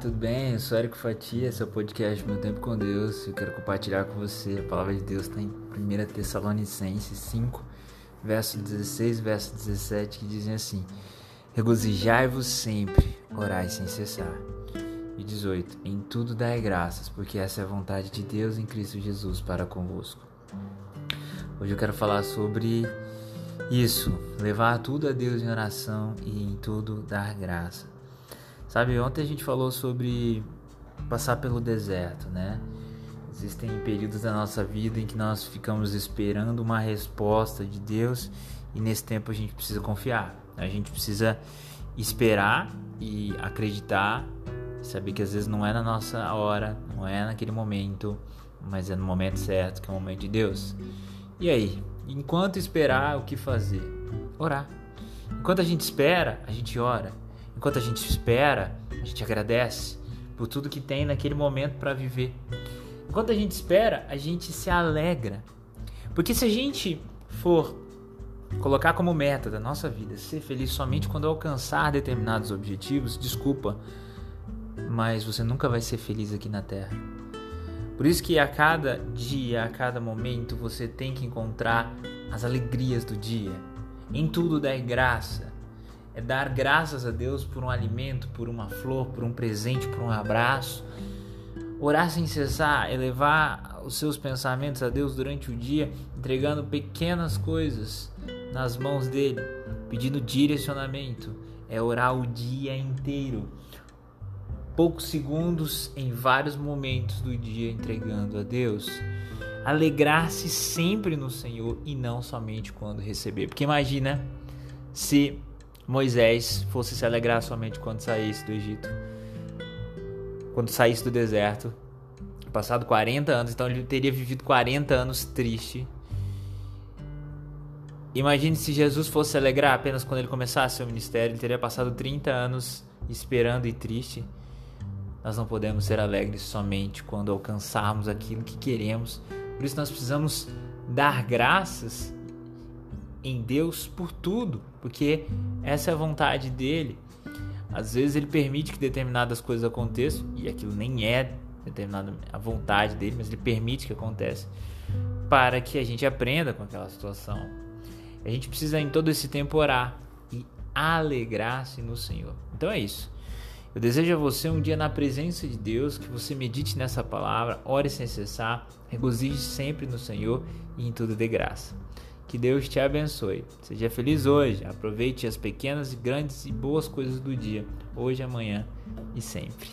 tudo bem? Eu sou Érico Fatia, esse é o podcast Meu Tempo com Deus. Eu quero compartilhar com você. A palavra de Deus está em 1 Tessalonicenses 5, verso 16 verso 17, que dizem assim: Regozijai-vos sempre, orai sem cessar. E 18: Em tudo dai graças, porque essa é a vontade de Deus em Cristo Jesus para convosco. Hoje eu quero falar sobre isso, levar tudo a Deus em oração e em tudo dar graça. Sabe, ontem a gente falou sobre passar pelo deserto, né? Existem períodos da nossa vida em que nós ficamos esperando uma resposta de Deus e nesse tempo a gente precisa confiar. A gente precisa esperar e acreditar, saber que às vezes não é na nossa hora, não é naquele momento, mas é no momento certo, que é o momento de Deus. E aí, enquanto esperar, o que fazer? Orar. Enquanto a gente espera, a gente ora. Enquanto a gente espera, a gente agradece por tudo que tem naquele momento para viver. Enquanto a gente espera, a gente se alegra. Porque se a gente for colocar como meta da nossa vida ser feliz somente quando alcançar determinados objetivos, desculpa, mas você nunca vai ser feliz aqui na Terra. Por isso que a cada dia, a cada momento, você tem que encontrar as alegrias do dia. Em tudo dar graça é dar graças a Deus por um alimento, por uma flor, por um presente, por um abraço. Orar sem cessar, elevar os seus pensamentos a Deus durante o dia, entregando pequenas coisas nas mãos dele, pedindo direcionamento. É orar o dia inteiro, poucos segundos em vários momentos do dia entregando a Deus. Alegrar-se sempre no Senhor e não somente quando receber. Porque imagina se Moisés fosse se alegrar somente quando saísse do Egito, quando saísse do deserto, passado 40 anos, então ele teria vivido 40 anos triste. Imagine se Jesus fosse se alegrar apenas quando ele começasse seu ministério, ele teria passado 30 anos esperando e triste. Nós não podemos ser alegres somente quando alcançarmos aquilo que queremos. Por isso nós precisamos dar graças em Deus por tudo, porque essa é a vontade dele. Às vezes ele permite que determinadas coisas aconteçam e aquilo nem é determinada a vontade dele, mas ele permite que aconteça para que a gente aprenda com aquela situação. A gente precisa em todo esse tempo orar e alegrar-se no Senhor. Então é isso. Eu desejo a você um dia na presença de Deus, que você medite nessa palavra, ore sem cessar, regozije sempre no Senhor e em tudo de graça. Que Deus te abençoe. Seja feliz hoje. Aproveite as pequenas, grandes e boas coisas do dia, hoje, amanhã e sempre.